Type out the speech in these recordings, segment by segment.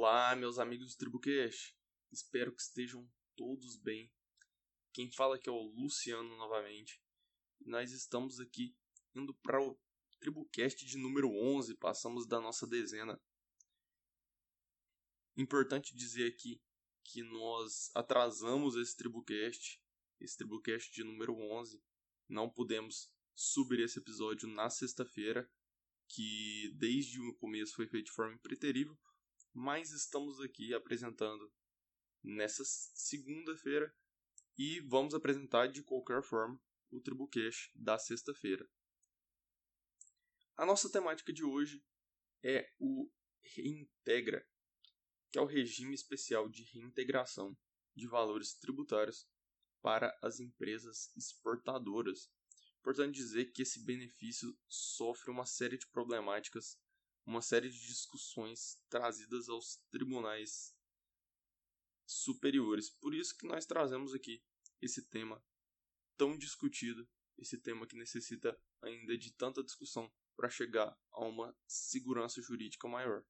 Olá, meus amigos do TribuCast. Espero que estejam todos bem. Quem fala aqui é o Luciano novamente. Nós estamos aqui indo para o TribuCast de número 11, passamos da nossa dezena. Importante dizer aqui que nós atrasamos esse TribuCast, esse TribuCast de número 11. Não pudemos subir esse episódio na sexta-feira, que desde o começo foi feito de forma impreterível, mas estamos aqui apresentando nessa segunda-feira e vamos apresentar de qualquer forma o Tribucast da sexta-feira. A nossa temática de hoje é o Reintegra, que é o regime especial de reintegração de valores tributários para as empresas exportadoras. Importante dizer que esse benefício sofre uma série de problemáticas uma série de discussões trazidas aos tribunais superiores. Por isso que nós trazemos aqui esse tema tão discutido, esse tema que necessita ainda de tanta discussão para chegar a uma segurança jurídica maior.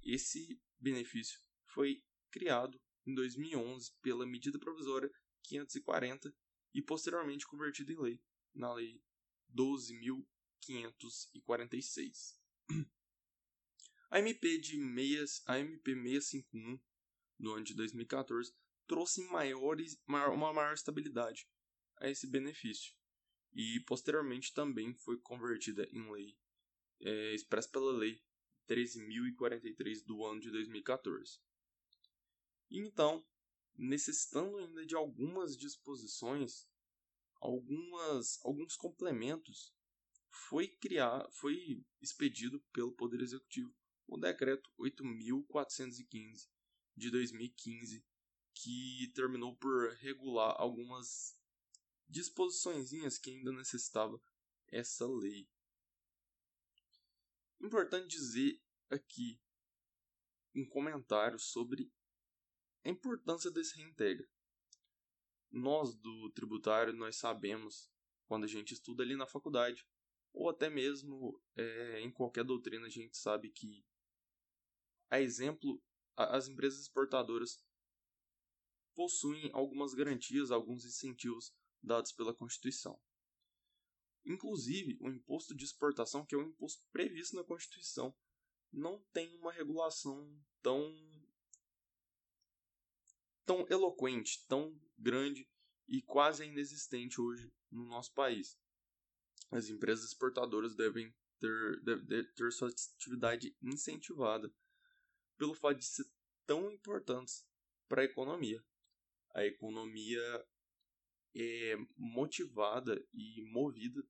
Esse benefício foi criado em 2011 pela medida provisória 540 e posteriormente convertido em lei, na lei 12.000 546. A MP de 6, a MP 651 do ano de 2014 trouxe maiores, maior, uma maior estabilidade a esse benefício e posteriormente também foi convertida em lei é, expressa pela lei 13.043 do ano de 2014. E então, necessitando ainda de algumas disposições, algumas, alguns complementos foi criar, foi expedido pelo Poder Executivo o decreto 8415 de 2015, que terminou por regular algumas disposições que ainda necessitava essa lei. Importante dizer aqui um comentário sobre a importância desse reintegra. Nós do tributário nós sabemos quando a gente estuda ali na faculdade ou até mesmo é, em qualquer doutrina a gente sabe que, a exemplo, as empresas exportadoras possuem algumas garantias, alguns incentivos dados pela Constituição. Inclusive, o imposto de exportação, que é um imposto previsto na Constituição, não tem uma regulação tão tão eloquente, tão grande e quase inexistente hoje no nosso país as empresas exportadoras devem ter, deve ter sua atividade incentivada pelo fato de ser tão importantes para a economia. A economia é motivada e movida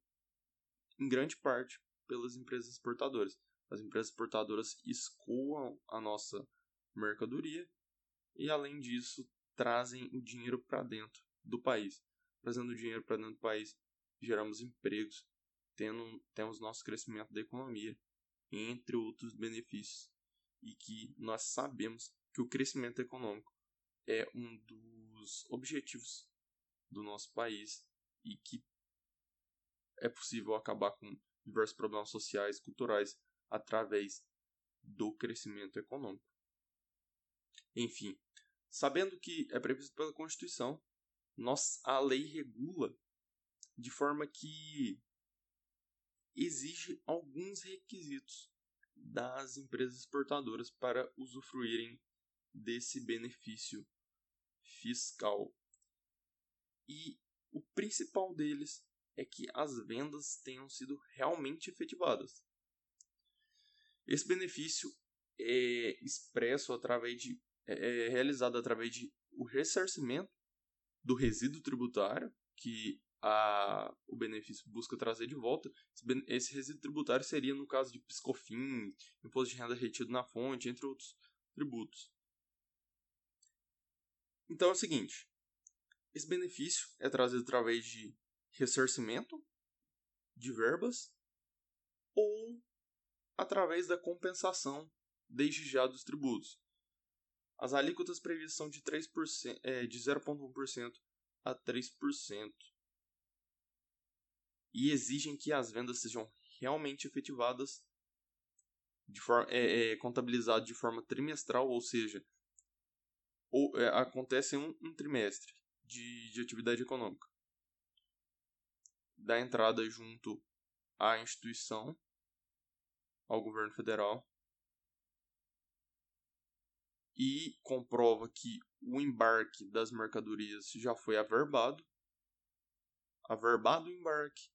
em grande parte pelas empresas exportadoras. As empresas exportadoras escoam a nossa mercadoria e, além disso, trazem o dinheiro para dentro do país. Trazendo o dinheiro para dentro do país, geramos empregos, tendo, temos nosso crescimento da economia, entre outros benefícios, e que nós sabemos que o crescimento econômico é um dos objetivos do nosso país e que é possível acabar com diversos problemas sociais, culturais, através do crescimento econômico. Enfim, sabendo que é previsto pela Constituição, nós, a lei regula de forma que exige alguns requisitos das empresas exportadoras para usufruírem desse benefício fiscal. E o principal deles é que as vendas tenham sido realmente efetivadas. Esse benefício é expresso através de é, é realizado através de o ressarcimento do resíduo tributário que a, o benefício busca trazer de volta, esse resíduo tributário seria no caso de piscofim, imposto de renda retido na fonte, entre outros tributos. Então é o seguinte, esse benefício é trazido através de ressarcimento de verbas ou através da compensação desde já dos tributos. As alíquotas previstas são de, 3%, é, de 0,1% a 3% e exigem que as vendas sejam realmente efetivadas de é, é, contabilizado de forma trimestral, ou seja, ou, é, acontece um, um trimestre de, de atividade econômica. Da entrada junto à instituição, ao governo federal, e comprova que o embarque das mercadorias já foi averbado. Averbado o embarque.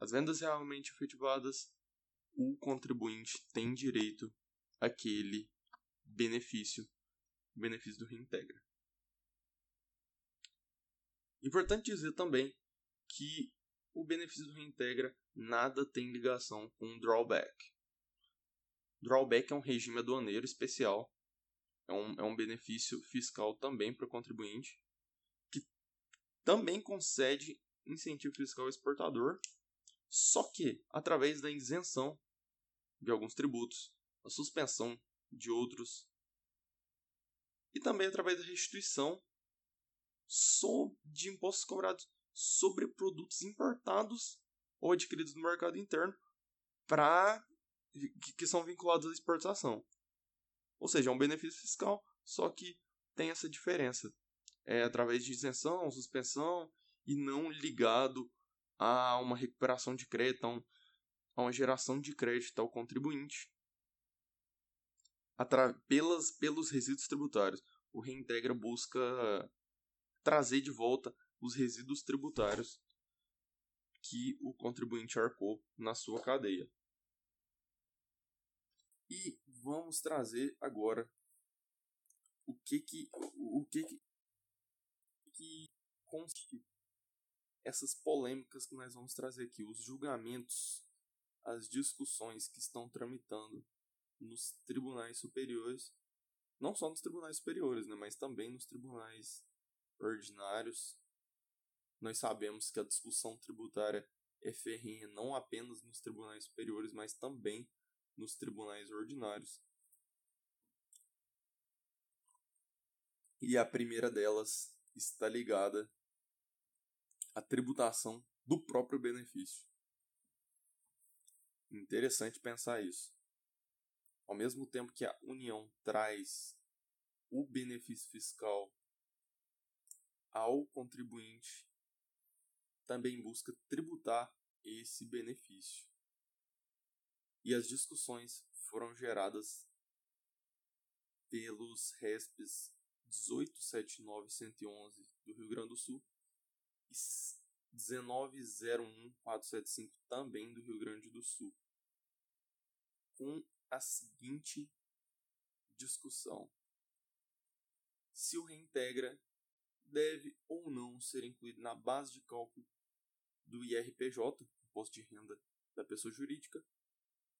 As vendas realmente efetivadas, o contribuinte tem direito àquele benefício, benefício do reintegra. Importante dizer também que o benefício do reintegra nada tem ligação com o drawback. Drawback é um regime aduaneiro especial, é um, é um benefício fiscal também para o contribuinte, que também concede incentivo fiscal ao exportador, só que através da isenção de alguns tributos, a suspensão de outros, e também através da restituição de impostos cobrados sobre produtos importados ou adquiridos no mercado interno para que são vinculados à exportação. Ou seja, é um benefício fiscal, só que tem essa diferença. É através de isenção, suspensão e não ligado a uma recuperação de crédito, a, um, a uma geração de crédito ao contribuinte pelas, pelos resíduos tributários. O Reintegra busca trazer de volta os resíduos tributários que o contribuinte arcou na sua cadeia. E vamos trazer agora o que que o que que, que constitui essas polêmicas que nós vamos trazer aqui, os julgamentos, as discussões que estão tramitando nos tribunais superiores, não só nos tribunais superiores, né, mas também nos tribunais ordinários. Nós sabemos que a discussão tributária é ferrenha não apenas nos tribunais superiores, mas também nos tribunais ordinários. E a primeira delas está ligada à tributação do próprio benefício. Interessante pensar isso. Ao mesmo tempo que a União traz o benefício fiscal ao contribuinte, também busca tributar esse benefício e as discussões foram geradas pelos RESPs 1879111 do Rio Grande do Sul e 1901475 também do Rio Grande do Sul, com a seguinte discussão: se o reintegra deve ou não ser incluído na base de cálculo do IRPJ, Imposto de Renda da Pessoa Jurídica,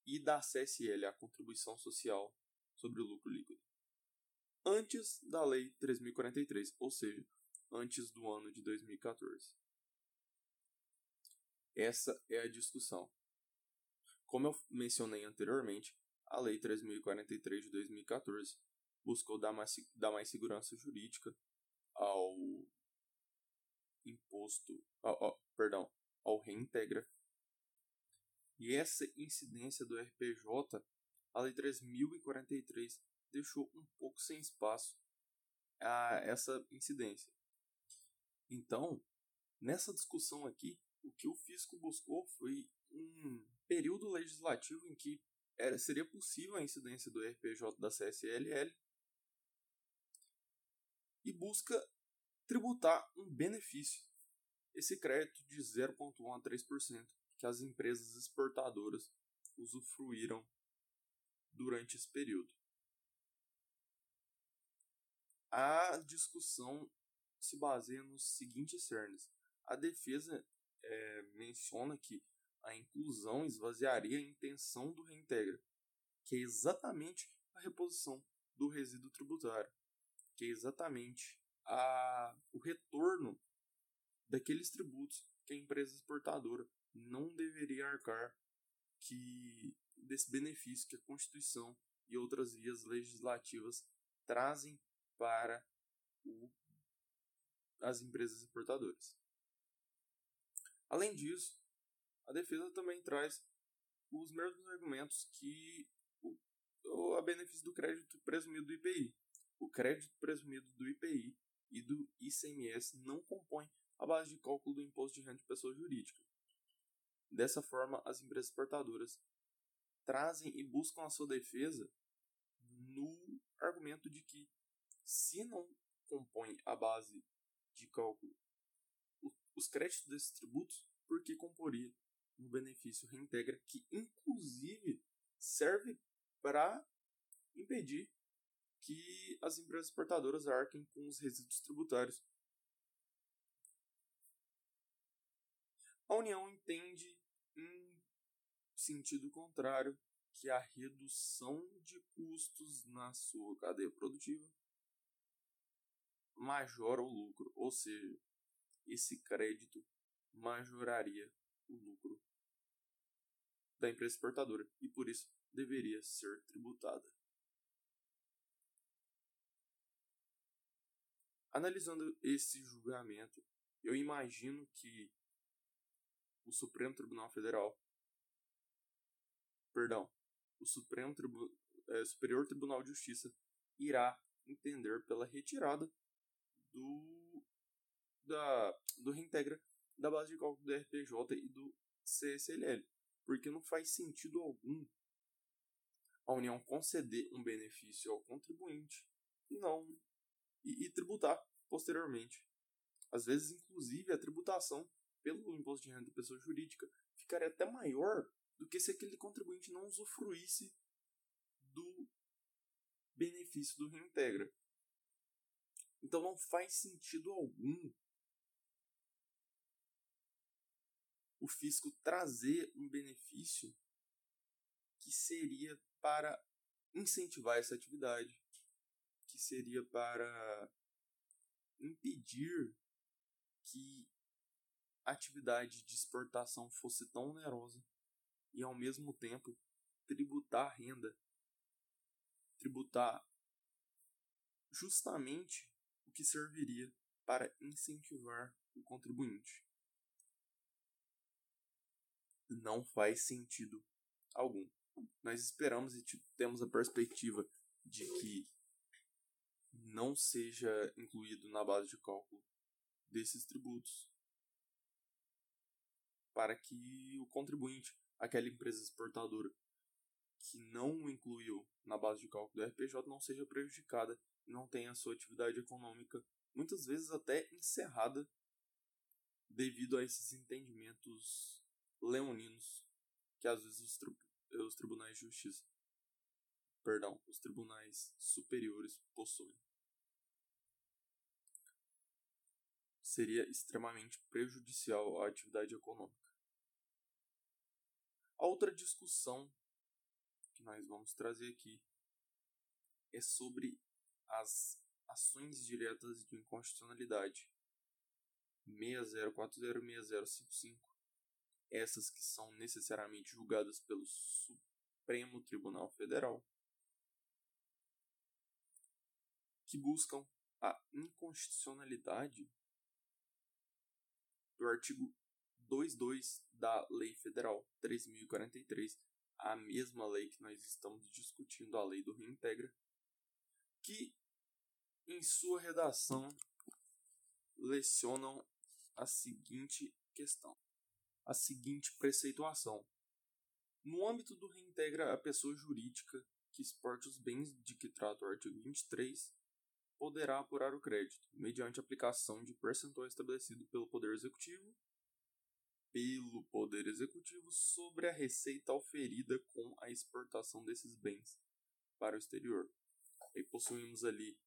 e da CSL, a Contribuição Social sobre o Lucro Líquido. Antes da Lei 3043, ou seja, antes do ano de 2014. Essa é a discussão. Como eu mencionei anteriormente, a Lei 3043 de 2014 buscou dar mais, dar mais segurança jurídica ao imposto, ao, ao, perdão, ao reintegra e essa incidência do RPJ, a Lei 3043 deixou um pouco sem espaço a essa incidência. Então, nessa discussão aqui, o que o fisco buscou foi um período legislativo em que era, seria possível a incidência do RPJ da CSLL e busca tributar um benefício, esse crédito de 0,1 a 3%, que as empresas exportadoras usufruíram durante esse período. A discussão se baseia nos seguintes cernes. A defesa é, menciona que a inclusão esvaziaria a intenção do reintegra, que é exatamente a reposição do resíduo tributário, que é exatamente a, o retorno daqueles tributos que a empresa exportadora não deveria arcar que desse benefício que a Constituição e outras vias legislativas trazem para o, as empresas exportadoras. Além disso, a defesa também traz os mesmos argumentos que o, a benefício do crédito presumido do IPI. O crédito presumido do IPI e do ICMS não compõem a base de cálculo do imposto de renda de pessoa jurídica. Dessa forma, as empresas exportadoras trazem e buscam a sua defesa no argumento de que, se não compõe a base de cálculo os créditos desses tributos, por que comporia no benefício reintegra, que inclusive serve para impedir que as empresas exportadoras arquem com os resíduos tributários. A União entende, em sentido contrário, que a redução de custos na sua cadeia produtiva majora o lucro, ou seja, esse crédito majoraria o lucro da empresa exportadora e por isso deveria ser tributada. Analisando esse julgamento, eu imagino que o Supremo Tribunal Federal, perdão, o Supremo Tribu, é, Superior Tribunal de Justiça irá entender pela retirada do da do reintegra da base de cálculo do RPJ e do CSLL, porque não faz sentido algum a União conceder um benefício ao contribuinte e não e, e tributar posteriormente. Às vezes, inclusive, a tributação pelo imposto de renda da pessoa jurídica ficaria até maior do que se aquele contribuinte não usufruísse do benefício do reintegra. Então não faz sentido algum o fisco trazer um benefício que seria para incentivar essa atividade, que seria para impedir que a atividade de exportação fosse tão onerosa e ao mesmo tempo tributar renda, tributar justamente o que serviria para incentivar o contribuinte não faz sentido algum. Nós esperamos e tipo, temos a perspectiva de que não seja incluído na base de cálculo desses tributos para que o contribuinte, aquela empresa exportadora que não incluiu na base de cálculo do RPJ não seja prejudicada e não tenha a sua atividade econômica muitas vezes até encerrada devido a esses entendimentos leoninos que às vezes os, tri os tribunais de justiça, perdão, os tribunais superiores possuem. Seria extremamente prejudicial à atividade econômica. A outra discussão que nós vamos trazer aqui é sobre as ações diretas de inconstitucionalidade 60406055 essas que são necessariamente julgadas pelo Supremo Tribunal Federal, que buscam a inconstitucionalidade do artigo 22 da Lei Federal 3043, a mesma lei que nós estamos discutindo, a Lei do Reintegra, que em sua redação lecionam a seguinte questão a seguinte preceituação. No âmbito do reintegra a pessoa jurídica que exporte os bens de que trata o artigo 23, poderá apurar o crédito, mediante aplicação de percentual estabelecido pelo Poder Executivo, pelo Poder Executivo sobre a receita oferida com a exportação desses bens para o exterior. Aí possuímos ali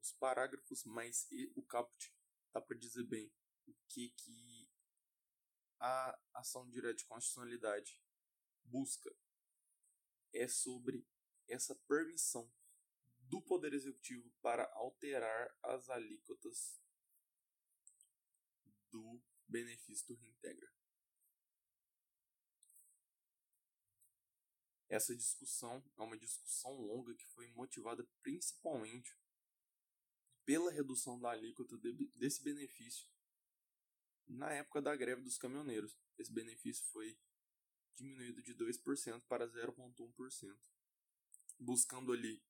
os parágrafos, mas o caput dá para dizer bem o que, que a ação direta de constitucionalidade busca é sobre essa permissão do Poder Executivo para alterar as alíquotas do benefício do reintegra. Essa discussão é uma discussão longa que foi motivada principalmente pela redução da alíquota desse benefício na época da greve dos caminhoneiros. Esse benefício foi diminuído de 2% para 0,1%, buscando ali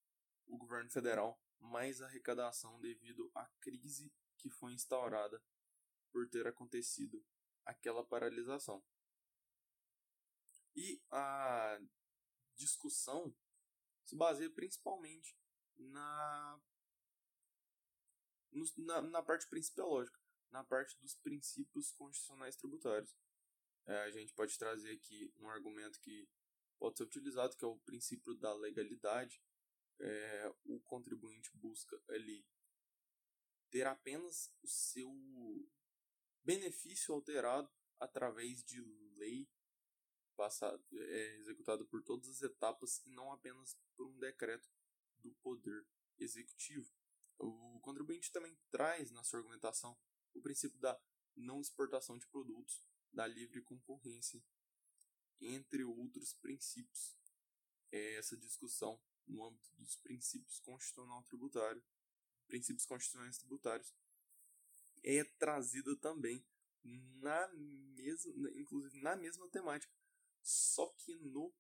o governo federal mais arrecadação devido à crise que foi instaurada por ter acontecido aquela paralisação. E a discussão se baseia principalmente na, na, na parte principiológica, na parte dos princípios constitucionais tributários. É, a gente pode trazer aqui um argumento que pode ser utilizado, que é o princípio da legalidade. É, o contribuinte busca ali ter apenas o seu benefício alterado através de lei passado, é, executado por todas as etapas e não apenas por um decreto do Poder Executivo. O contribuinte também traz na sua argumentação princípio da não exportação de produtos, da livre concorrência, entre outros princípios. É essa discussão no âmbito dos princípios constitucional tributário, princípios constitucionais tributários, é trazida também na mesma, inclusive na mesma temática, só que no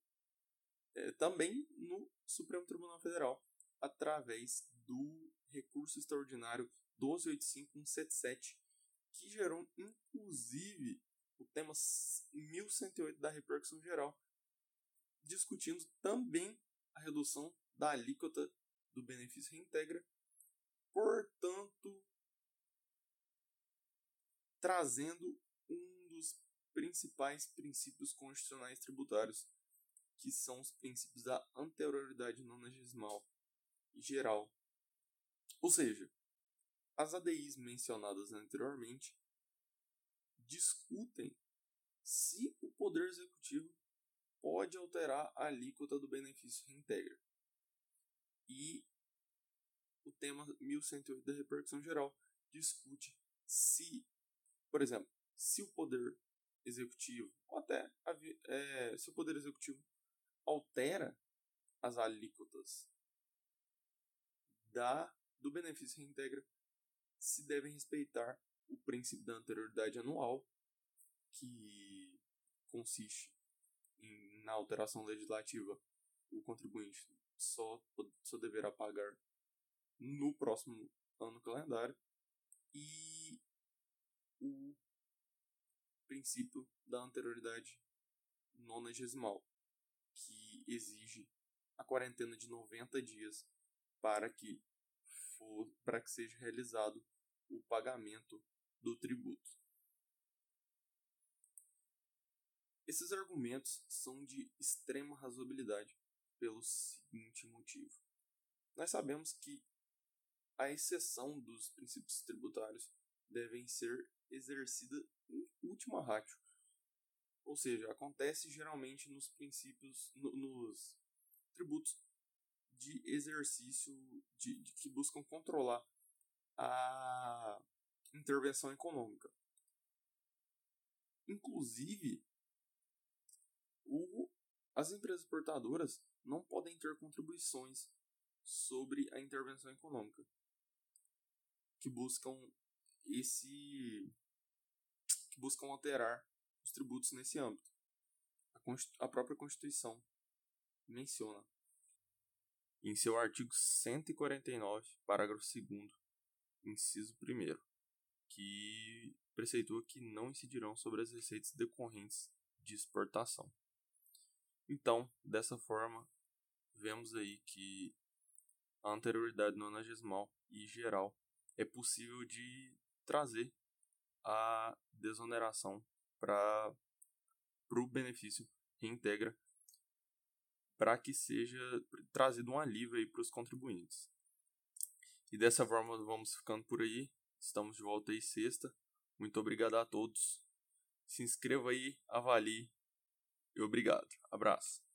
é, também no Supremo Tribunal Federal, através do recurso extraordinário 1285177, que gerou inclusive o tema 1108 da repercussão geral, discutindo também a redução da alíquota do benefício reintegra, portanto, trazendo um dos principais princípios constitucionais tributários, que são os princípios da anterioridade nonagesmal e geral. Ou seja, as ADIs mencionadas anteriormente discutem se o Poder Executivo pode alterar a alíquota do benefício reintegra. E o tema 1108 da repercussão geral discute se, por exemplo, se o Poder Executivo, ou até é, se o Poder Executivo altera as alíquotas da, do benefício reintegra, se devem respeitar o princípio da anterioridade anual, que consiste em, na alteração legislativa, o contribuinte só, só deverá pagar no próximo ano calendário, e o princípio da anterioridade nonagesimal, que exige a quarentena de 90 dias para que for, para que seja realizado o pagamento do tributo. Esses argumentos são de extrema razoabilidade pelo seguinte motivo. Nós sabemos que a exceção dos princípios tributários devem ser exercida em última ratio. Ou seja, acontece geralmente nos princípios, no, nos tributos de exercício de, de que buscam controlar a intervenção econômica. Inclusive, o, as empresas portadoras não podem ter contribuições sobre a intervenção econômica que buscam esse que buscam alterar os tributos nesse âmbito. A, a própria Constituição menciona em seu artigo 149, parágrafo 2 inciso 1 que preceitua que não incidirão sobre as receitas decorrentes de exportação. Então, dessa forma, vemos aí que a anterioridade nonagesmal e geral é possível de trazer a desoneração para o benefício reintegra para que seja trazido um alívio para os contribuintes. E dessa forma vamos ficando por aí. Estamos de volta aí sexta. Muito obrigado a todos. Se inscreva aí, avalie e obrigado. Abraço.